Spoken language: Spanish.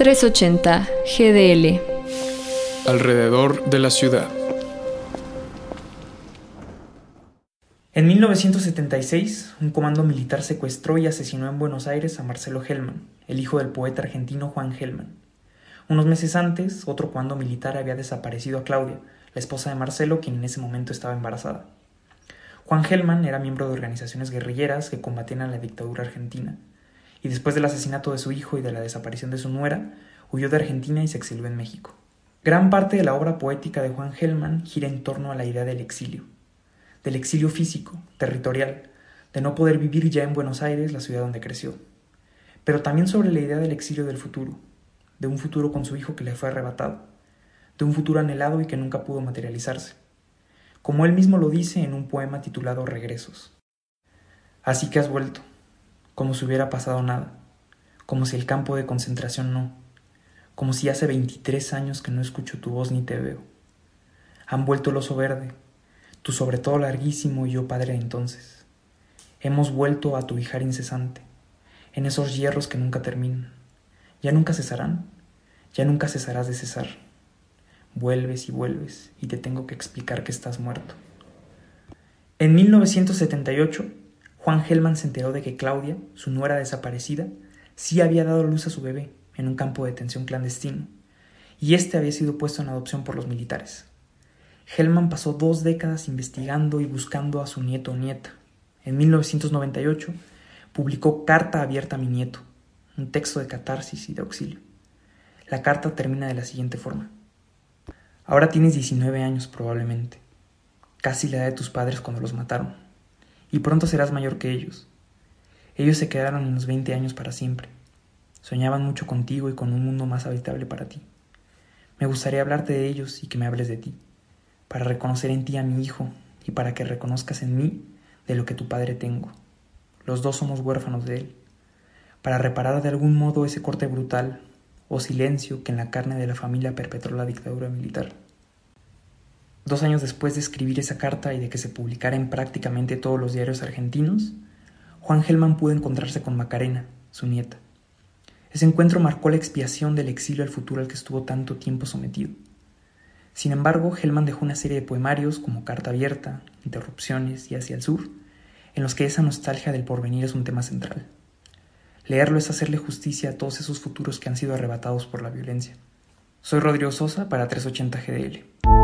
380 GDL. Alrededor de la ciudad. En 1976, un comando militar secuestró y asesinó en Buenos Aires a Marcelo Hellman, el hijo del poeta argentino Juan Hellman. Unos meses antes, otro comando militar había desaparecido a Claudia, la esposa de Marcelo, quien en ese momento estaba embarazada. Juan Hellman era miembro de organizaciones guerrilleras que combatían a la dictadura argentina, y después del asesinato de su hijo y de la desaparición de su nuera, huyó de Argentina y se exilió en México. Gran parte de la obra poética de Juan Hellman gira en torno a la idea del exilio, del exilio físico, territorial, de no poder vivir ya en Buenos Aires, la ciudad donde creció, pero también sobre la idea del exilio del futuro, de un futuro con su hijo que le fue arrebatado, de un futuro anhelado y que nunca pudo materializarse, como él mismo lo dice en un poema titulado Regresos. Así que has vuelto, como si hubiera pasado nada, como si el campo de concentración no, como si hace 23 años que no escucho tu voz ni te veo. Han vuelto el oso verde, tu sobre todo larguísimo y yo padre entonces. Hemos vuelto a tu hijar incesante, en esos hierros que nunca terminan. ¿Ya nunca cesarán? Ya nunca cesarás de cesar. Vuelves y vuelves y te tengo que explicar que estás muerto. En 1978, Juan Hellman se enteró de que Claudia, su nuera desaparecida, sí había dado luz a su bebé en un campo de detención clandestino, y este había sido puesto en adopción por los militares. Hellman pasó dos décadas investigando y buscando a su nieto o nieta. En 1998 publicó Carta abierta a mi nieto, un texto de catarsis y de auxilio. La carta termina de la siguiente forma. Ahora tienes 19 años probablemente, casi la edad de tus padres cuando los mataron, y pronto serás mayor que ellos. Ellos se quedaron en los 20 años para siempre. Soñaban mucho contigo y con un mundo más habitable para ti. Me gustaría hablarte de ellos y que me hables de ti, para reconocer en ti a mi hijo y para que reconozcas en mí de lo que tu padre tengo. Los dos somos huérfanos de él, para reparar de algún modo ese corte brutal o silencio que en la carne de la familia perpetró la dictadura militar. Dos años después de escribir esa carta y de que se publicara en prácticamente todos los diarios argentinos, Juan Gelman pudo encontrarse con Macarena, su nieta. Ese encuentro marcó la expiación del exilio al futuro al que estuvo tanto tiempo sometido. Sin embargo, Hellman dejó una serie de poemarios como Carta Abierta, Interrupciones y Hacia el Sur, en los que esa nostalgia del porvenir es un tema central. Leerlo es hacerle justicia a todos esos futuros que han sido arrebatados por la violencia. Soy Rodrigo Sosa para 380 GDL.